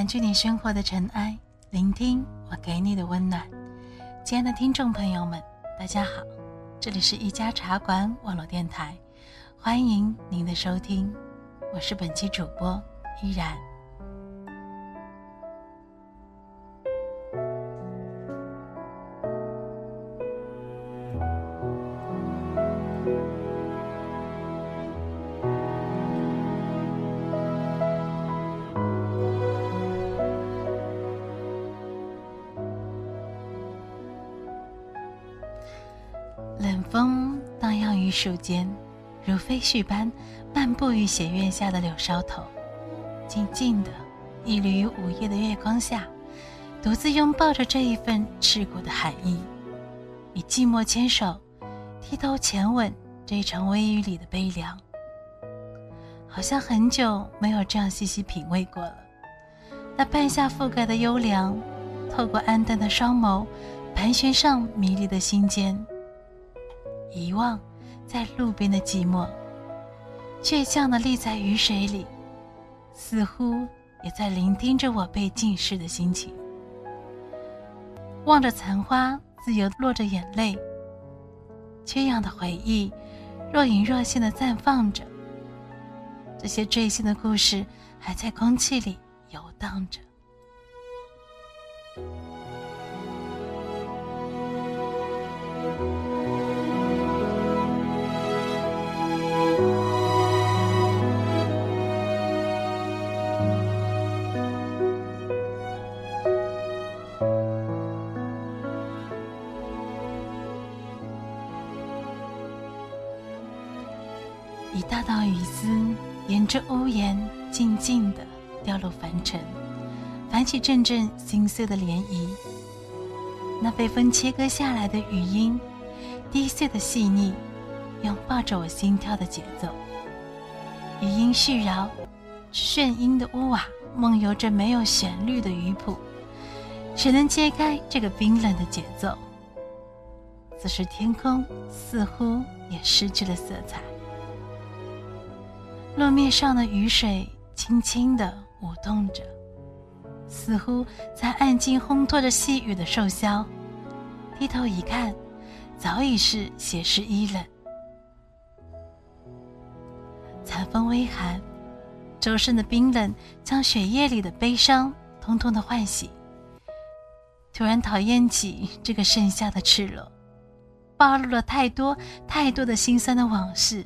感觉你生活的尘埃，聆听我给你的温暖。亲爱的听众朋友们，大家好，这里是一家茶馆网络电台，欢迎您的收听，我是本期主播依然。荡漾于树间，如飞絮般漫步于斜月下的柳梢头，静静的屹立于午夜的月光下，独自拥抱着这一份赤骨的寒意，与寂寞牵手，低头浅吻这一场微雨里的悲凉。好像很久没有这样细细品味过了。那半夏覆盖的幽凉，透过暗淡的双眸，盘旋上迷离的心间。遗忘，在路边的寂寞，倔强的立在雨水里，似乎也在聆听着我被浸湿的心情。望着残花，自由落着眼泪。缺氧的回忆，若隐若现的绽放着。这些坠心的故事，还在空气里游荡着。这屋檐静静地掉落凡尘，泛起阵阵心碎的涟漪。那被风切割下来的语音，低碎的细腻，拥抱着我心跳的节奏。语音絮绕，眩音的屋瓦梦游着没有旋律的鱼谱，谁能揭开这个冰冷的节奏？此时天空似乎也失去了色彩。路面上的雨水轻轻地舞动着，似乎在暗静烘托着细雨的瘦削。低头一看，早已是斜湿衣冷。残风微寒，周身的冰冷将血液里的悲伤通通的唤醒。突然讨厌起这个盛夏的赤裸，暴露了太多太多的心酸的往事。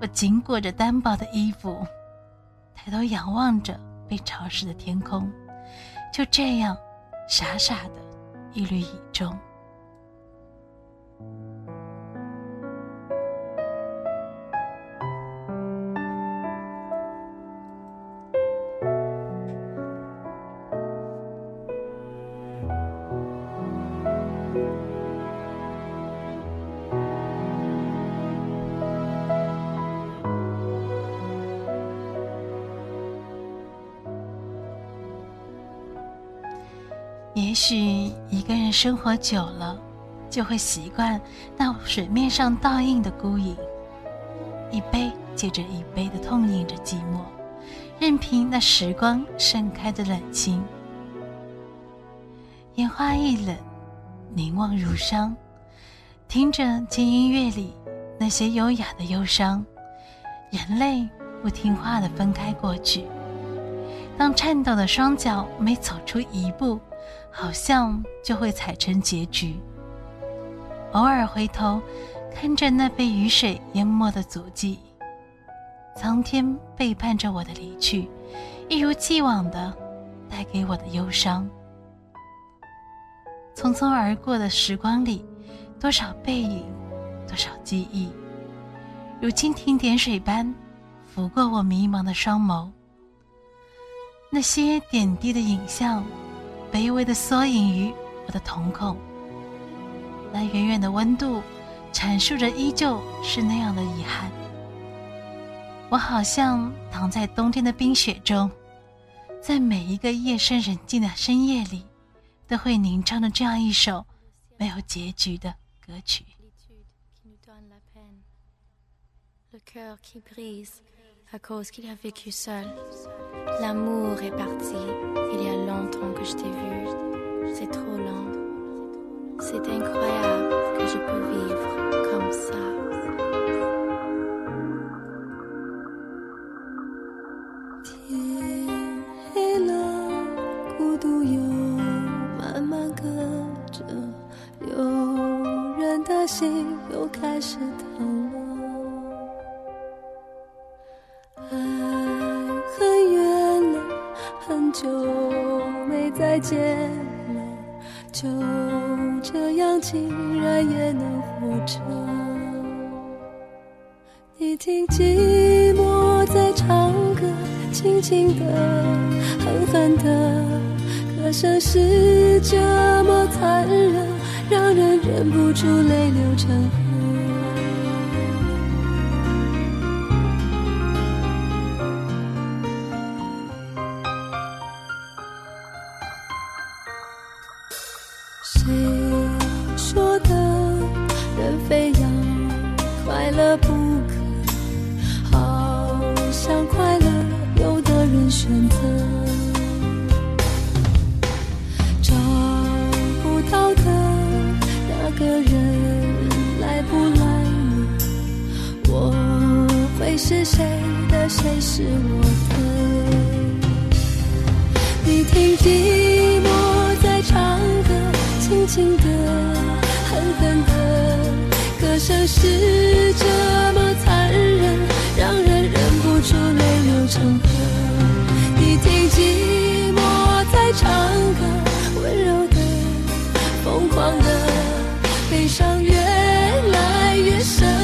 我紧裹着单薄的衣服，抬头仰望着被潮湿的天空，就这样傻傻的一缕雨中。许一个人生活久了，就会习惯那水面上倒映的孤影，一杯接着一杯的痛饮着寂寞，任凭那时光盛开的冷清。烟花易冷，凝望如伤，听着轻音乐里那些优雅的忧伤，眼泪不听话的分开过去。当颤抖的双脚每走出一步，好像就会踩成结局。偶尔回头，看着那被雨水淹没的足迹，苍天背叛着我的离去，一如既往的带给我的忧伤。匆匆而过的时光里，多少背影，多少记忆，如蜻蜓点水般拂过我迷茫的双眸。那些点滴的影像。卑微的缩影于我的瞳孔，那远远的温度，阐述着依旧是那样的遗憾。我好像躺在冬天的冰雪中，在每一个夜深人静的深夜里，都会吟唱着这样一首没有结局的歌曲。à cause qu'il a vécu seul. L'amour est parti. Il y a longtemps que je t'ai vu. C'est trop lent. C'est incroyable que je peux vivre comme ça. 天黑了，孤独又慢慢隔着，有人的心又开始疼 再见了，就这样竟然也能活着。你听寂寞在唱歌，轻轻的，狠狠的，歌声是这么残忍，让人忍不住泪流成河。选择。找不到的那个人来不来？我会是谁的，谁是我的？你听寂寞在唱歌，轻轻的，狠狠的，歌声是这么残忍，让人忍不住泪流成河。寂寞在唱歌，温柔的，疯狂的，悲伤越来越深。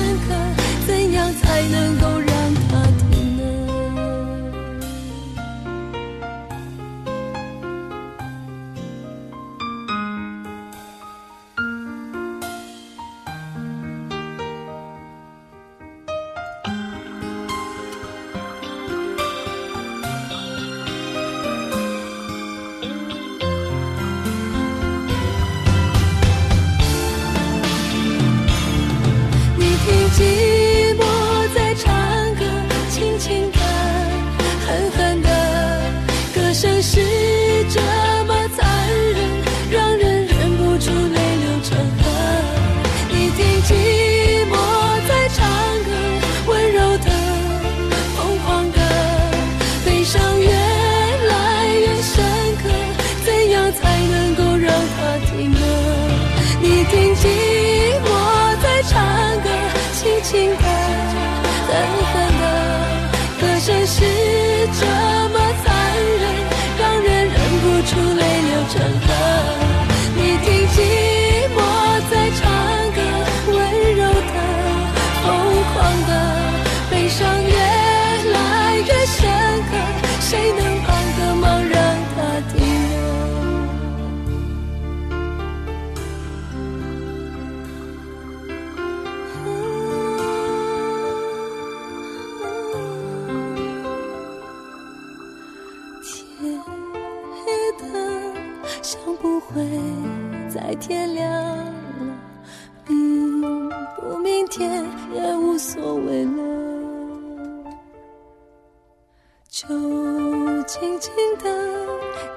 静静的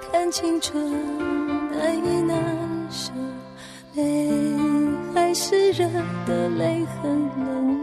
看青春难以难舍，泪还是热的，泪很冷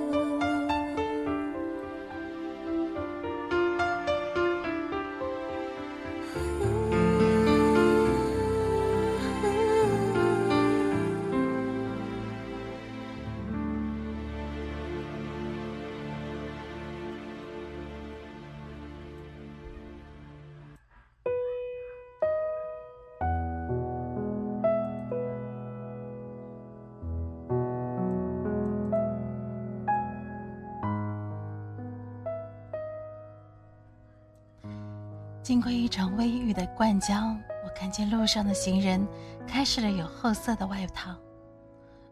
经过一场微雨的灌浆，我看见路上的行人开始了有褐色的外套，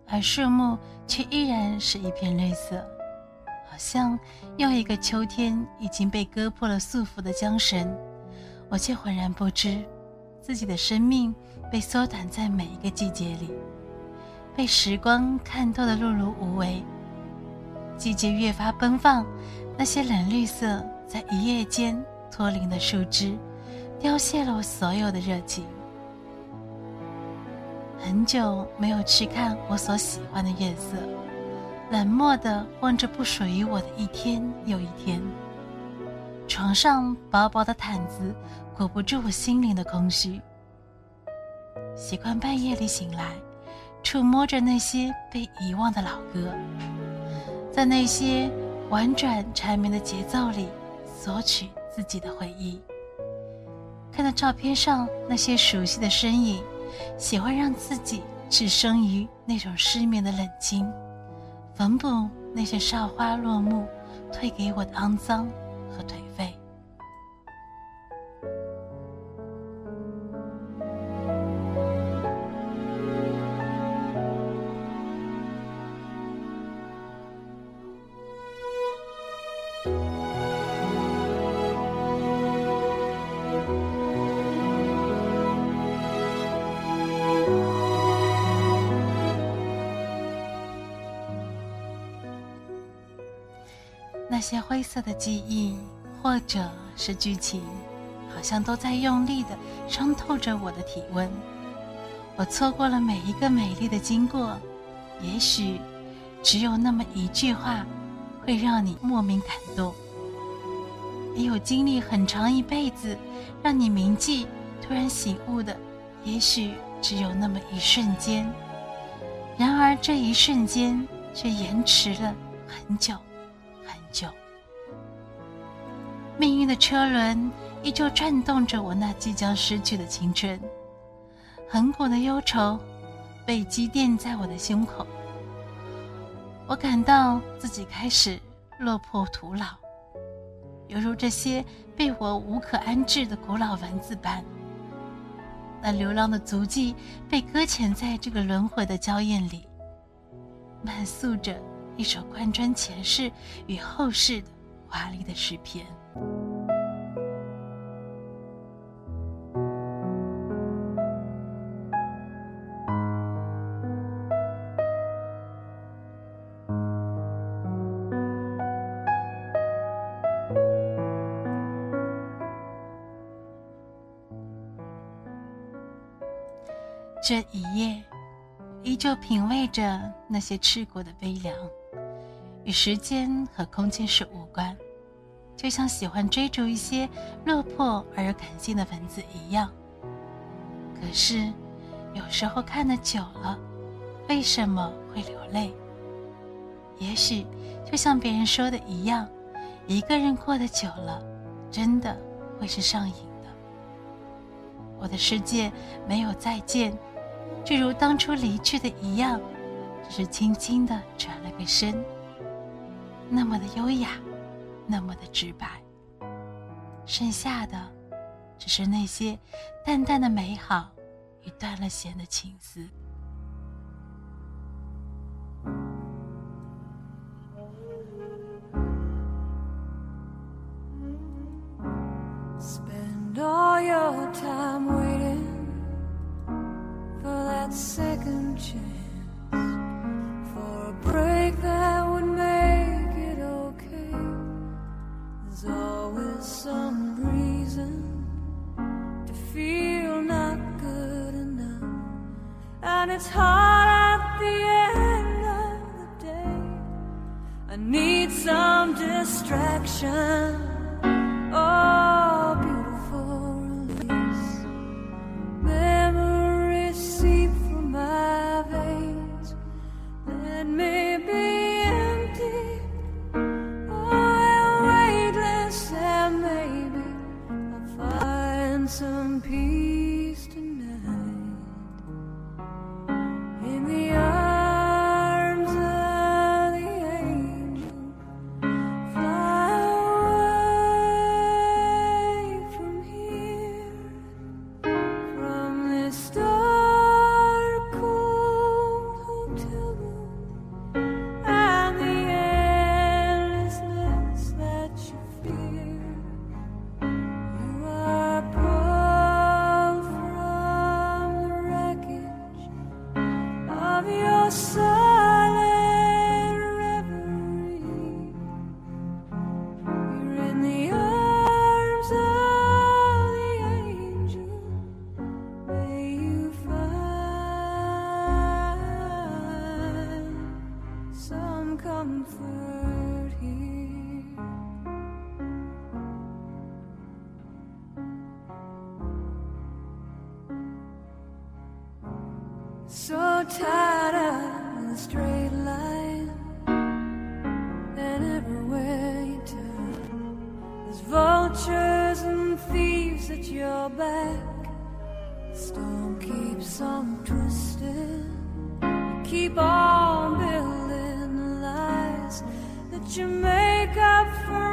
而树木却依然是一片绿色，好像又一个秋天已经被割破了束缚的缰绳。我却浑然不知，自己的生命被缩短在每一个季节里，被时光看透的碌碌无为。季节越发奔放，那些冷绿色。在一夜间脱零的树枝，凋谢了我所有的热情。很久没有去看我所喜欢的月色，冷漠的望着不属于我的一天又一天。床上薄薄的毯子裹不住我心灵的空虚。习惯半夜里醒来，触摸着那些被遗忘的老歌，在那些婉转缠绵的节奏里索取自己的回忆。看到照片上那些熟悉的身影，喜欢让自己置身于那种失眠的冷清，缝补那些少花落幕退给我的肮脏和颓些灰色的记忆，或者是剧情，好像都在用力的伤透着我的体温。我错过了每一个美丽的经过，也许只有那么一句话，会让你莫名感动。也有经历很长一辈子，让你铭记，突然醒悟的，也许只有那么一瞬间。然而这一瞬间，却延迟了很久。很久，命运的车轮依旧转动着我那即将失去的青春，恒古的忧愁被积淀在我的胸口。我感到自己开始落魄徒劳，犹如这些被我无可安置的古老文字般。那流浪的足迹被搁浅在这个轮回的娇艳里，漫诉着。一首贯穿前世与后世的华丽的诗篇。这一夜，依旧品味着那些吃过的悲凉。与时间和空间是无关，就像喜欢追逐一些落魄而又感性的文字一样。可是，有时候看得久了，为什么会流泪？也许就像别人说的一样，一个人过得久了，真的会是上瘾的。我的世界没有再见，就如当初离去的一样，只是轻轻地转了个身。那么的优雅，那么的直白。剩下的，只是那些淡淡的美好与断了弦的情思。It's hard at the end of the day. I need some distraction. thieves at your back. stone keeps on twisting. You keep on building lies that you make up for.